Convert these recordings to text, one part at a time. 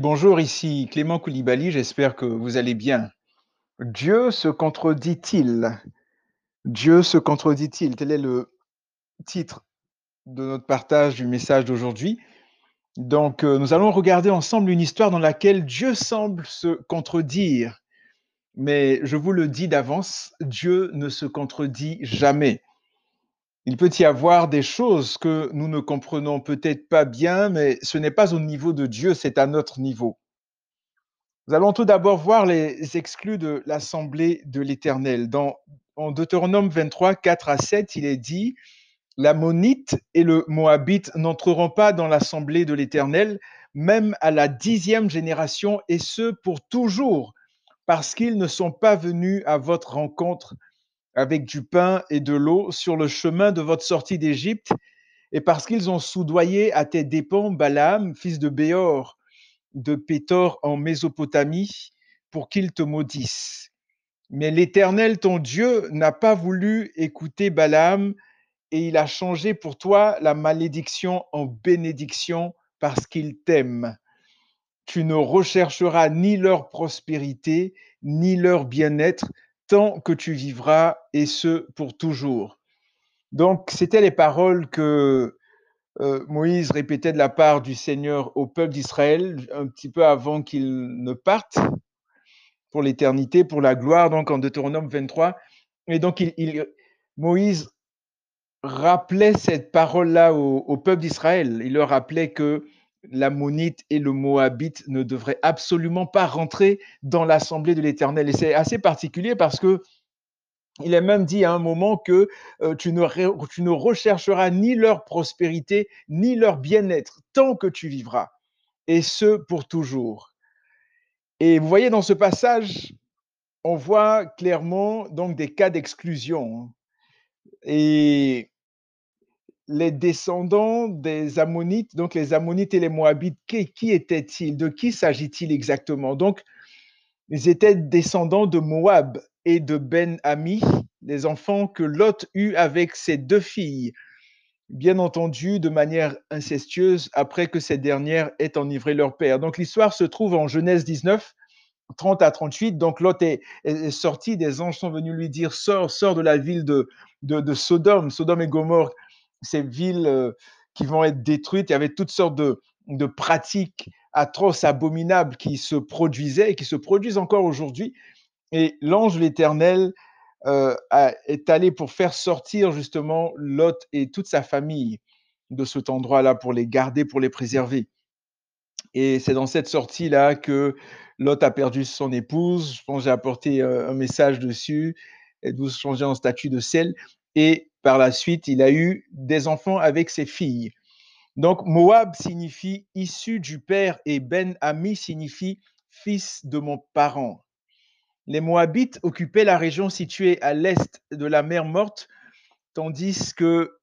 Bonjour, ici Clément Koulibaly, j'espère que vous allez bien. Dieu se contredit-il? Dieu se contredit-il? Tel est le titre de notre partage du message d'aujourd'hui. Donc, euh, nous allons regarder ensemble une histoire dans laquelle Dieu semble se contredire. Mais je vous le dis d'avance, Dieu ne se contredit jamais. Il peut y avoir des choses que nous ne comprenons peut-être pas bien, mais ce n'est pas au niveau de Dieu, c'est à notre niveau. Nous allons tout d'abord voir les exclus de l'assemblée de l'Éternel. Dans en Deutéronome 23, 4 à 7, il est dit L'Ammonite et le Moabite n'entreront pas dans l'assemblée de l'Éternel, même à la dixième génération, et ce pour toujours, parce qu'ils ne sont pas venus à votre rencontre avec du pain et de l'eau sur le chemin de votre sortie d'Égypte, et parce qu'ils ont soudoyé à tes dépens Balaam, fils de Béor, de Pétor en Mésopotamie, pour qu'il te maudisse. Mais l'Éternel, ton Dieu, n'a pas voulu écouter Balaam, et il a changé pour toi la malédiction en bénédiction parce qu'il t'aime. Tu ne rechercheras ni leur prospérité, ni leur bien-être, tant que tu vivras, et ce pour toujours. Donc, c'était les paroles que euh, Moïse répétait de la part du Seigneur au peuple d'Israël un petit peu avant qu'il ne parte pour l'éternité, pour la gloire, donc en Deutéronome 23. Et donc, Moïse rappelait cette parole-là au, peuple d'Israël. Il leur rappelait que l'ammonite et le moabite ne devraient absolument pas rentrer dans l'assemblée de l'Éternel. Et c'est assez particulier parce que il est même dit à un moment que euh, tu, ne tu ne rechercheras ni leur prospérité, ni leur bien-être, tant que tu vivras, et ce pour toujours. Et vous voyez dans ce passage, on voit clairement donc des cas d'exclusion. Et les descendants des Ammonites, donc les Ammonites et les Moabites, qui, étaient-ils? De qui s'agit-il exactement? Donc, ils étaient descendants de Moab et de Ben Ami, les enfants que Lot eut avec ses deux filles, bien entendu de manière incestueuse après que ces dernières aient enivré leur père. Donc l'histoire se trouve en Genèse 19, 30 à 38. Donc Lot est, sorti, des anges sont venus lui dire, sors, sors de la ville de, de, de Sodome, Sodome et Gomorre ces villes qui vont être détruites. Il y avait toutes sortes de, pratiques atroces, abominables qui se produisaient et qui se produisent encore aujourd'hui. Et l'ange l'Éternel est allé pour faire sortir justement Lot et toute sa famille de cet endroit-là pour les garder, pour les préserver. Et c'est dans cette sortie-là que Lot a perdu son épouse. Je pense que j'ai apporté un message dessus. Elle doit changer en statut de sel. Et par la suite, il a eu des enfants avec ses filles. Donc, Moab signifie issu du père et Ben Ami signifie fils de mon parent. Les Moabites occupaient la région située à l'est de la mer Morte, tandis que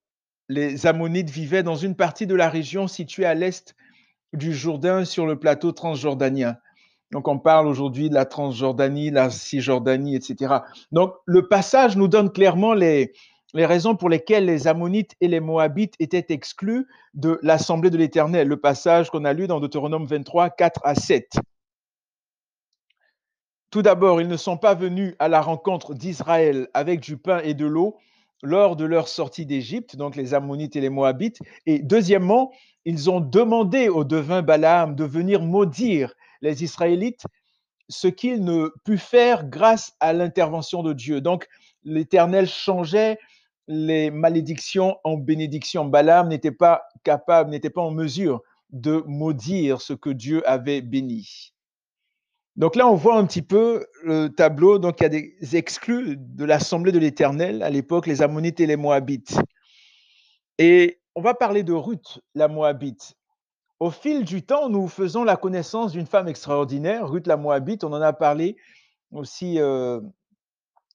les Ammonites vivaient dans une partie de la région située à l'est du Jourdain sur le plateau transjordanien. Donc on parle aujourd'hui de la Transjordanie, la Cisjordanie, etc. Donc le passage nous donne clairement les, les raisons pour lesquelles les Ammonites et les Moabites étaient exclus de l'assemblée de l'Éternel, le passage qu'on a lu dans Deutéronome 23, 4 à 7. Tout d'abord, ils ne sont pas venus à la rencontre d'Israël avec du pain et de l'eau lors de leur sortie d'Égypte, donc les Ammonites et les Moabites. Et deuxièmement, ils ont demandé au devin Balaam de venir maudire les Israélites, ce qu'il ne put faire grâce à l'intervention de Dieu. Donc, l'Éternel changeait les malédictions en bénédiction. Balaam n'était pas capable, n'était pas en mesure de maudire ce que Dieu avait béni. Donc là, on voit un petit peu le tableau. Donc il y a des exclus de l'assemblée de l'Éternel à l'époque, les Ammonites et les Moabites. Et on va parler de Ruth, la Moabite. Au fil du temps, nous faisons la connaissance d'une femme extraordinaire, Ruth la Moabite. On en a parlé aussi euh,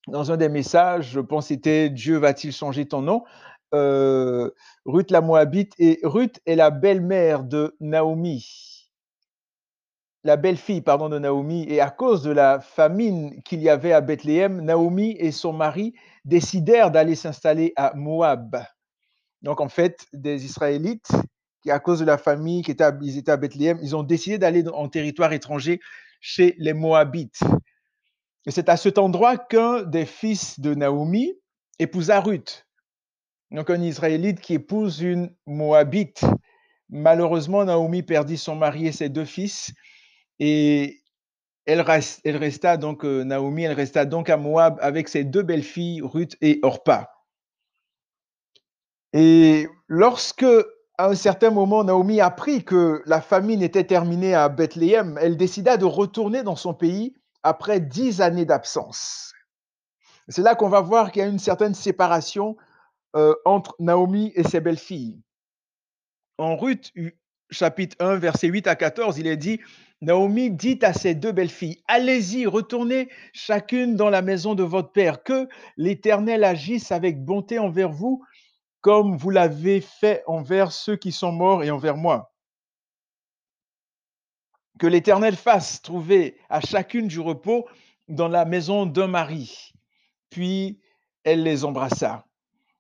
dans un des messages, je pense c'était Dieu va-t-il changer ton nom? Euh, Ruth la Moabite. Et Ruth est la belle-mère de Naomi, la belle-fille, pardon, de Naomi. Et à cause de la famine qu'il y avait à Bethléem, Naomi et son mari décidèrent d'aller s'installer à Moab. Donc en fait, des Israélites qui, à cause de la famille qui était à, ils étaient à Bethléem, ils ont décidé d'aller en territoire étranger chez les Moabites. Et c'est à cet endroit qu'un des fils de Naomi épousa Ruth. Donc un Israélite qui épouse une Moabite. Malheureusement, Naomi perdit son mari et ses deux fils. Et elle, resta donc, euh, Naomi, elle resta donc à Moab avec ses deux belles-filles, Ruth et Orpa. Et lorsque, à un certain moment, Naomi apprit que la famine était terminée à Bethléem, elle décida de retourner dans son pays après dix années d'absence. C'est là qu'on va voir qu'il y a une certaine séparation euh, entre Naomi et ses belles-filles. En Ruth, chapitre 1, verset 8 à 14, il est dit, Naomi dit à ses deux belles-filles, allez-y, retournez chacune dans la maison de votre père, que l'Éternel agisse avec bonté envers vous, comme vous l'avez fait envers ceux qui sont morts et envers moi. Que l'Éternel fasse trouver à chacune du repos dans la maison d'un mari. Puis elle les embrassa.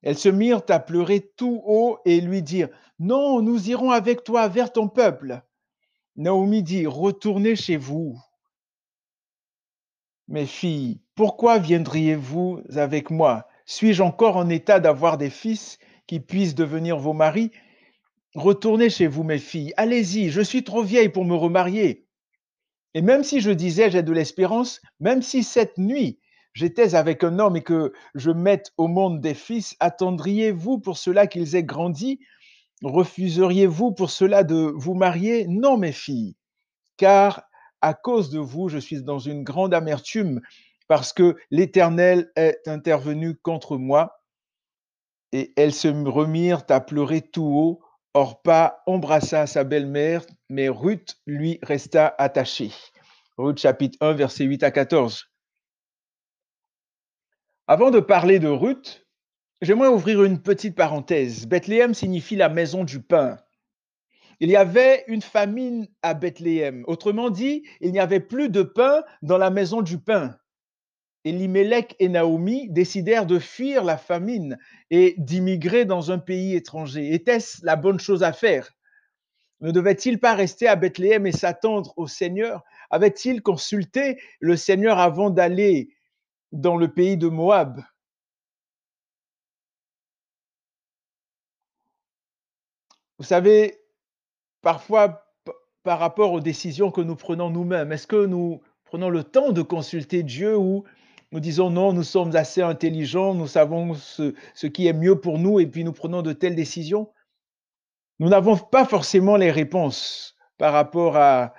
Elles se mirent à pleurer tout haut et lui dirent, Non, nous irons avec toi vers ton peuple. Naomi dit, Retournez chez vous. Mes filles, pourquoi viendriez-vous avec moi? Suis-je encore en état d'avoir des fils qui puissent devenir vos maris? Retournez chez vous, mes filles. Allez-y, je suis trop vieille pour me remarier. Et même si je disais j'ai de l'espérance, même si cette nuit j'étais avec un homme et que je mette au monde des fils, attendriez-vous pour cela qu'ils aient grandi? Refuseriez-vous pour cela de vous marier? Non, mes filles, car à cause de vous, je suis dans une grande amertume parce que l'Éternel est intervenu contre moi. Et elles se remirent à pleurer tout haut. Orpa embrassa sa belle-mère, mais Ruth lui resta attachée. Ruth chapitre 1, verset 8 à 14. Avant de parler de Ruth, j'aimerais ouvrir une petite parenthèse. Bethléem signifie la maison du pain. Il y avait une famine à Bethléem. Autrement dit, il n'y avait plus de pain dans la maison du pain. Elimelech et Naomi décidèrent de fuir la famine et d'immigrer dans un pays étranger. Était-ce la bonne chose à faire? Ne devait-il pas rester à Bethléem et s'attendre au Seigneur? Avait-il consulté le Seigneur avant d'aller dans le pays de Moab? Vous savez, parfois, par rapport aux décisions que nous prenons nous-mêmes, est-ce que nous prenons le temps de consulter Dieu ou nous disons non, nous sommes assez intelligents, nous savons ce, qui est mieux pour nous et puis nous prenons de telles décisions Nous n'avons pas forcément les réponses par rapport à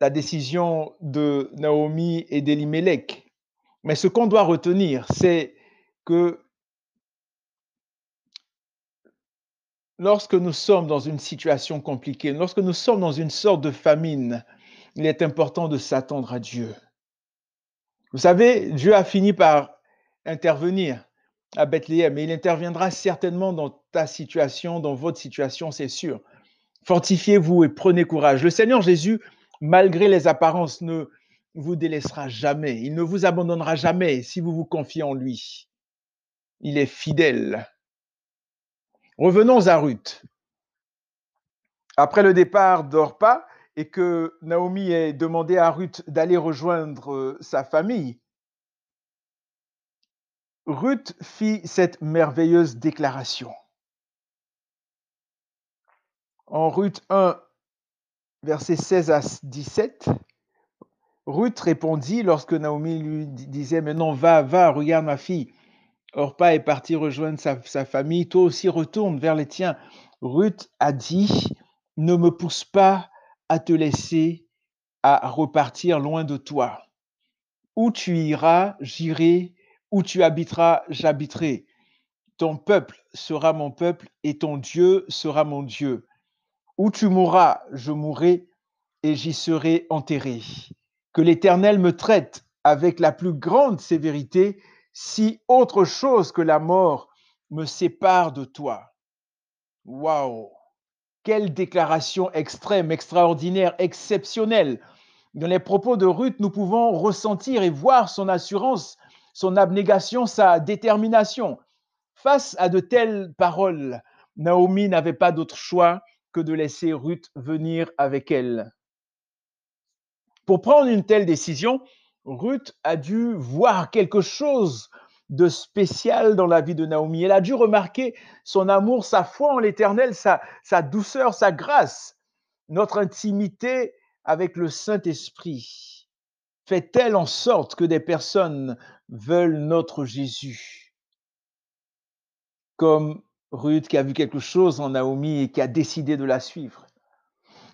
la décision de Naomi et d'Elimelech. Mais ce qu'on doit retenir, c'est que lorsque nous sommes dans une situation compliquée, lorsque nous sommes dans une sorte de famine, il est important de s'attendre à Dieu. Vous savez, Dieu a fini par intervenir à Bethléem et il interviendra certainement dans ta situation, dans votre situation, c'est sûr. Fortifiez-vous et prenez courage. Le Seigneur Jésus, malgré les apparences, ne, vous délaissera jamais. Il ne vous abandonnera jamais si vous vous confiez en lui. Il est fidèle. Revenons à Ruth. Après le départ d'Orpa et que Naomi ait demandé à Ruth d'aller rejoindre euh, sa famille, Ruth fit cette merveilleuse déclaration. En Ruth 1, versets 16 à 17, Ruth répondit lorsque Naomi lui disait, mais non, va, va, regarde ma fille. Orpa est parti rejoindre sa famille, toi aussi retourne vers les tiens. Ruth a dit, ne me pousse pas à te laisser à repartir loin de toi. Où tu iras, j'irai, où tu habiteras, j'habiterai. Ton peuple sera mon peuple et ton Dieu sera mon Dieu. Où tu mourras, je mourrai et j'y serai enterré que l'Éternel me traite avec la plus grande sévérité si autre chose que la mort me sépare de toi. Waouh Quelle déclaration extrême, extraordinaire, exceptionnelle. Dans les propos de Ruth, nous pouvons ressentir et voir son assurance, son abnégation, sa détermination. Face à de telles paroles, Naomi n'avait pas d'autre choix que de laisser Ruth venir avec elle. Pour prendre une telle décision, Ruth a dû voir quelque chose de spécial dans la vie de Naomi. Elle a dû remarquer son amour, sa foi en l'Éternel, sa, douceur, sa grâce, notre intimité avec le Saint-Esprit. Fait-elle en sorte que des personnes veulent notre Jésus? Comme Ruth qui a vu quelque chose en Naomi et qui a décidé de la suivre.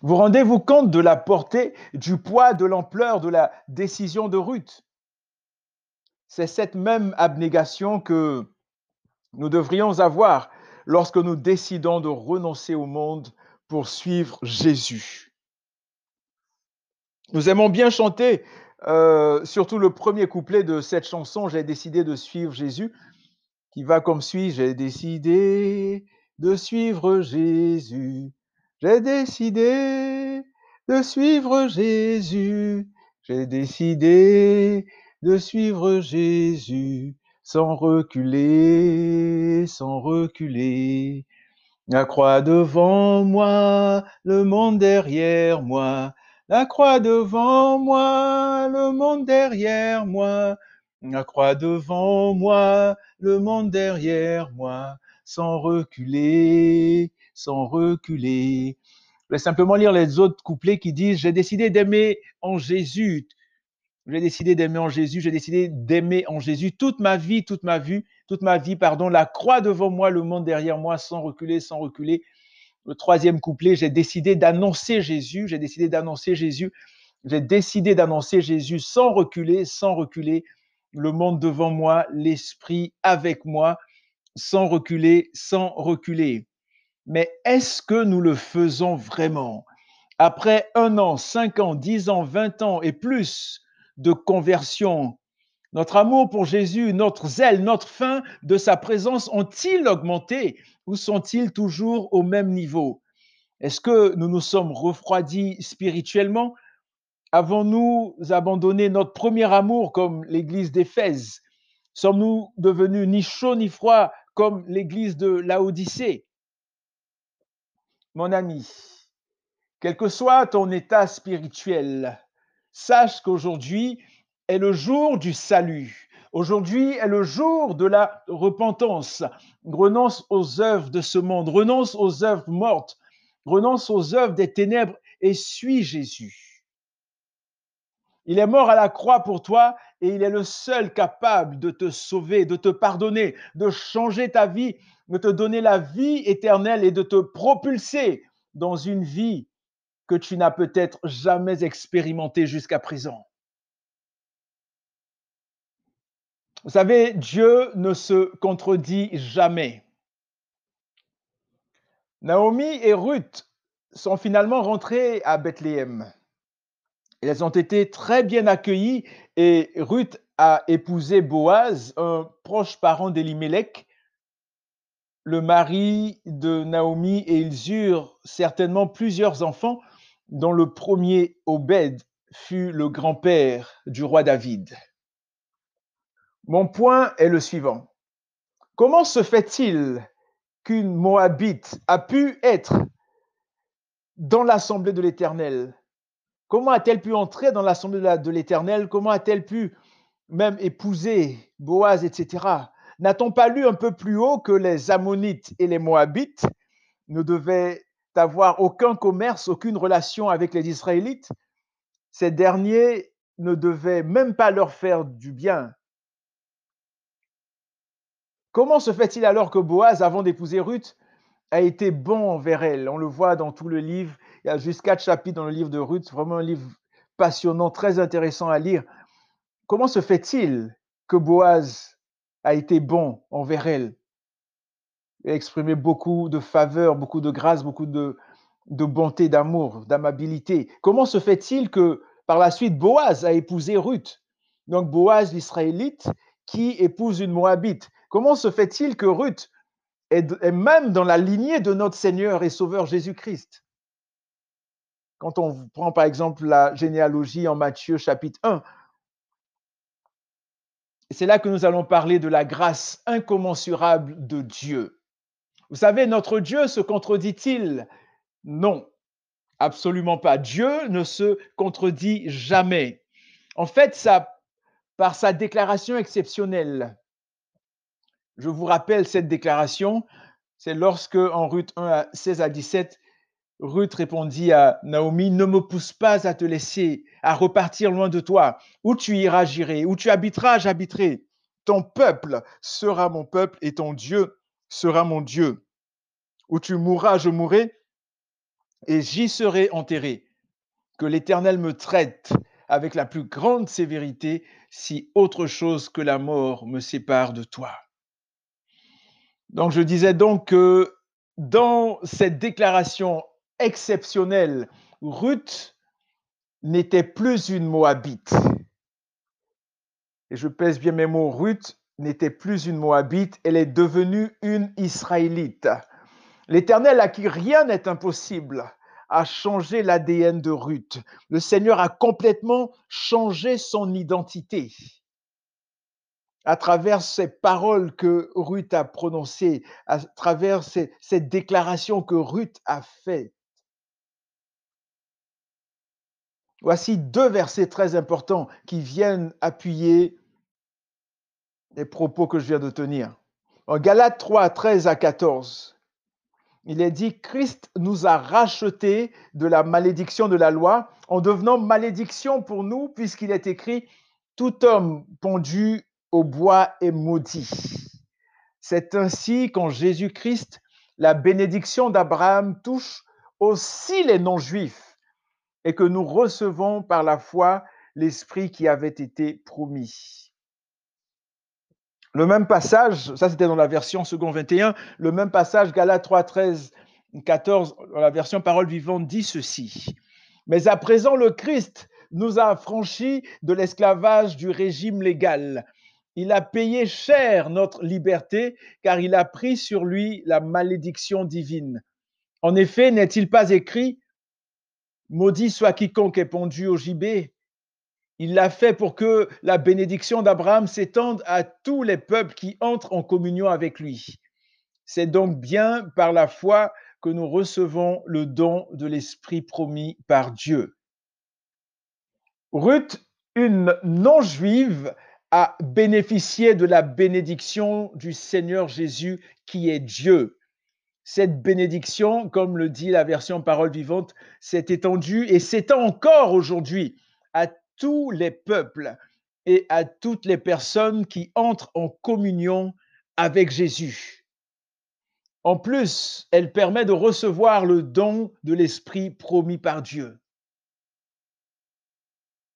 Vous rendez-vous compte de la portée, du poids, de l'ampleur de la décision de Ruth? C'est cette même abnégation que nous devrions avoir lorsque nous décidons de renoncer au monde pour suivre Jésus. Nous aimons bien chanter, euh, surtout le premier couplet de cette chanson, J'ai décidé de suivre Jésus, qui va comme suit, J'ai décidé de suivre Jésus. J'ai décidé de suivre Jésus. J'ai décidé de suivre Jésus sans reculer, sans reculer. La croix devant moi, le monde derrière moi. La croix devant moi, le monde derrière moi. La croix devant moi, le monde derrière moi, sans reculer, sans reculer. Je vais simplement lire les autres couplets qui disent J'ai décidé d'aimer en Jésus. J'ai décidé d'aimer en Jésus. J'ai décidé d'aimer en Jésus toute ma vie, toute ma vie, toute ma vie, pardon. La croix devant moi, le monde derrière moi, sans reculer, sans reculer. Le troisième couplet, j'ai décidé d'annoncer Jésus. J'ai décidé d'annoncer Jésus. J'ai décidé d'annoncer Jésus sans reculer, sans reculer. Le monde devant moi, l'esprit avec moi, sans reculer, sans reculer. Mais est-ce que nous le faisons vraiment? Après un an, cinq ans, dix ans, vingt ans et plus de conversion, notre amour pour Jésus, notre zèle, notre faim de sa présence ont-ils augmenté ou sont-ils toujours au même niveau? Est-ce que nous nous sommes refroidis spirituellement? Avons-nous abandonné notre premier amour comme l'église d'Éphèse? Sommes-nous devenus ni chauds ni froids comme l'église de Laodicée? Mon ami, quel que soit ton état spirituel, sache qu'aujourd'hui est le jour du salut. Aujourd'hui est le jour de la repentance. Renonce aux œuvres de ce monde, renonce aux œuvres mortes, renonce aux œuvres des ténèbres et suis Jésus. Il est mort à la croix pour toi et il est le seul capable de te sauver, de te pardonner, de changer ta vie de te donner la vie éternelle et de te propulser dans une vie que tu n'as peut-être jamais expérimentée jusqu'à présent. Vous savez, Dieu ne se contredit jamais. Naomi et Ruth sont finalement rentrées à Bethléem. Elles ont été très bien accueillies et Ruth a épousé Boaz, un proche parent d'Elimelech, le mari de Naomi et ils eurent certainement plusieurs enfants, dont le premier, Obed, fut le grand-père du roi David. Mon point est le suivant. Comment se fait-il qu'une Moabite a pu être dans l'assemblée de l'Éternel? Comment a-t-elle pu entrer dans l'assemblée de l'Éternel? Comment a-t-elle pu même épouser Boaz, etc. N'a-t-on pas lu un peu plus haut que les Ammonites et les Moabites ne devaient avoir aucun commerce, aucune relation avec les Israélites Ces derniers ne devaient même pas leur faire du bien. Comment se fait-il alors que Boaz, avant d'épouser Ruth, a été bon envers elle? On le voit dans tout le livre. Il y a juste quatre chapitres dans le livre de Ruth. Vraiment un livre passionnant, très intéressant à lire. Comment se fait-il que Boaz a été bon envers elle? Exprimé beaucoup de faveur, beaucoup de grâce, beaucoup de, de bonté, d'amour, d'amabilité. Comment se fait-il que par la suite Boaz a épousé Ruth? Donc Boaz l'Israélite qui épouse une Moabite. Comment se fait-il que Ruth est, est même dans la lignée de notre Seigneur et Sauveur Jésus-Christ? Quand on prend par exemple la généalogie en Matthieu chapitre 1, c'est là que nous allons parler de la grâce incommensurable de Dieu. Vous savez, notre Dieu se contredit-il? Non, absolument pas. Dieu ne se contredit jamais. En fait, ça, par sa déclaration exceptionnelle, je vous rappelle cette déclaration, c'est lorsque en Ruth 1 16 à 17, Ruth répondit à Naomi, ne me pousse pas à te laisser, à repartir loin de toi. Où tu iras, j'irai. Où tu habiteras, j'habiterai. Ton peuple sera mon peuple et ton Dieu sera mon Dieu. Où tu mourras, je mourrai et j'y serai enterré. Que l'Éternel me traite avec la plus grande sévérité si autre chose que la mort me sépare de toi. Donc je disais donc que dans cette déclaration exceptionnelle, Ruth n'était plus une Moabite. Et je pèse bien mes mots, Ruth n'était plus une Moabite, elle est devenue une Israélite. L'Éternel à qui rien n'est impossible a changé l'ADN de Ruth. Le Seigneur a complètement changé son identité à travers ces paroles que Ruth a prononcées, à travers cette déclaration que Ruth a faite. Voici deux versets très importants qui viennent appuyer les propos que je viens de tenir. En Galates 3, 13 à 14, il est dit, Christ nous a rachetés de la malédiction de la loi en devenant malédiction pour nous, puisqu'il est écrit, tout homme pendu au bois est maudit. C'est ainsi qu'en Jésus-Christ, la bénédiction d'Abraham touche aussi les non-juifs et que nous recevons par la foi l'Esprit qui avait été promis. Le même passage, ça c'était dans la version second 21, le même passage, Galates 3, 13, 14, dans la version parole vivante, dit ceci. Mais à présent, le Christ nous a affranchis de l'esclavage du régime légal il a payé cher notre liberté, car il a pris sur lui la malédiction divine. En effet, n'est-il pas écrit, Maudit soit quiconque est pendu au gibet Il l'a fait pour que la bénédiction d'Abraham s'étende à tous les peuples qui entrent en communion avec lui. C'est donc bien par la foi que nous recevons le don de l'Esprit promis par Dieu. Ruth, une non-juive, à bénéficier de la bénédiction du Seigneur Jésus qui est Dieu. Cette bénédiction, comme le dit la version parole vivante, s'est étendue et s'étend encore aujourd'hui les peuples et à toutes les personnes qui entrent en communion avec Jésus. En plus, elle permet de recevoir le don de l'Esprit promis par Dieu.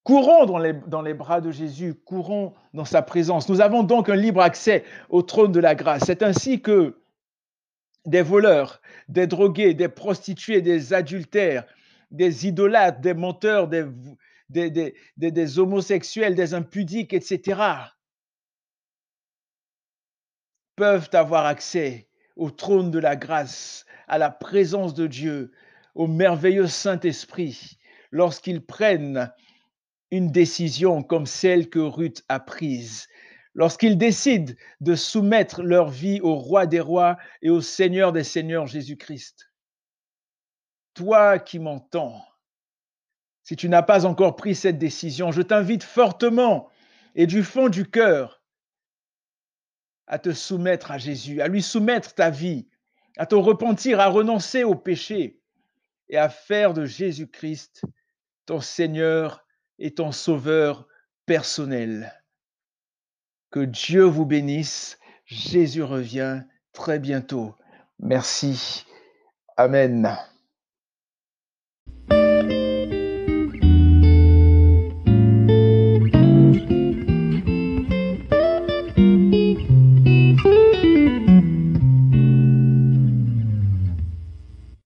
Courons dans les, dans les, bras de Jésus, courons dans sa présence. Nous avons donc un libre accès au trône de la grâce. C'est ainsi que des voleurs, des drogués, des prostituées, des adultères, des idolâtres, des menteurs, des, des, des, homosexuels, des impudiques, etc., peuvent avoir accès au trône de la grâce, à la présence de Dieu, au merveilleux Saint-Esprit, lorsqu'ils prennent une décision comme celle que Ruth a prise. Lorsqu'ils décident de soumettre leur vie au roi des rois et au Seigneur des seigneurs Jésus-Christ. Toi qui m'entends, si tu n'as pas encore pris cette décision, je t'invite fortement et du fond du cœur à te soumettre à Jésus, à lui soumettre ta vie, à te repentir, à renoncer au péché et à faire de Jésus-Christ ton Seigneur et ton sauveur personnel. Que Dieu vous bénisse. Jésus revient très bientôt. Merci. Amen.